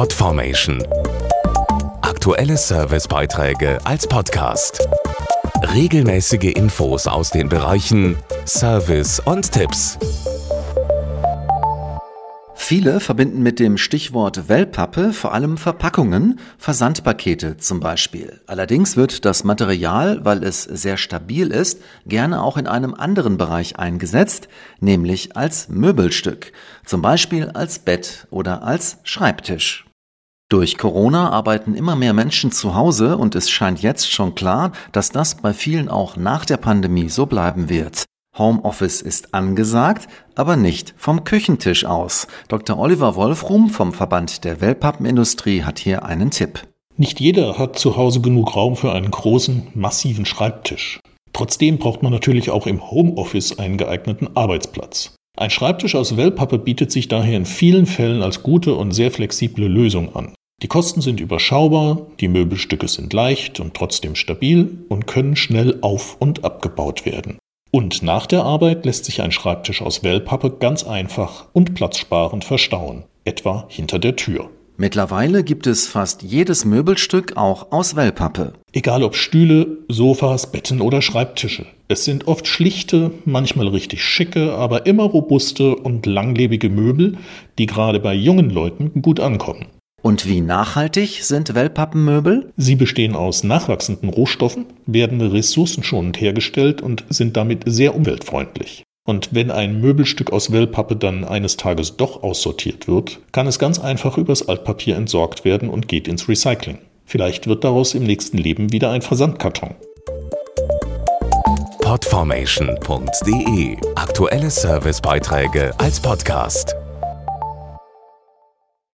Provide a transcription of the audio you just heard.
Podformation. Aktuelle Servicebeiträge als Podcast. Regelmäßige Infos aus den Bereichen Service und Tipps. Viele verbinden mit dem Stichwort Wellpappe vor allem Verpackungen, Versandpakete zum Beispiel. Allerdings wird das Material, weil es sehr stabil ist, gerne auch in einem anderen Bereich eingesetzt, nämlich als Möbelstück, zum Beispiel als Bett oder als Schreibtisch. Durch Corona arbeiten immer mehr Menschen zu Hause und es scheint jetzt schon klar, dass das bei vielen auch nach der Pandemie so bleiben wird. Homeoffice ist angesagt, aber nicht vom Küchentisch aus. Dr. Oliver Wolfrum vom Verband der Wellpappenindustrie hat hier einen Tipp. Nicht jeder hat zu Hause genug Raum für einen großen, massiven Schreibtisch. Trotzdem braucht man natürlich auch im Homeoffice einen geeigneten Arbeitsplatz. Ein Schreibtisch aus Wellpappe bietet sich daher in vielen Fällen als gute und sehr flexible Lösung an. Die Kosten sind überschaubar, die Möbelstücke sind leicht und trotzdem stabil und können schnell auf und abgebaut werden. Und nach der Arbeit lässt sich ein Schreibtisch aus Wellpappe ganz einfach und platzsparend verstauen, etwa hinter der Tür. Mittlerweile gibt es fast jedes Möbelstück auch aus Wellpappe. Egal ob Stühle, Sofas, Betten oder Schreibtische. Es sind oft schlichte, manchmal richtig schicke, aber immer robuste und langlebige Möbel, die gerade bei jungen Leuten gut ankommen. Und wie nachhaltig sind Wellpappenmöbel? Sie bestehen aus nachwachsenden Rohstoffen, werden ressourcenschonend hergestellt und sind damit sehr umweltfreundlich. Und wenn ein Möbelstück aus Wellpappe dann eines Tages doch aussortiert wird, kann es ganz einfach übers Altpapier entsorgt werden und geht ins Recycling. Vielleicht wird daraus im nächsten Leben wieder ein Versandkarton. Podformation.de Aktuelle Servicebeiträge als Podcast.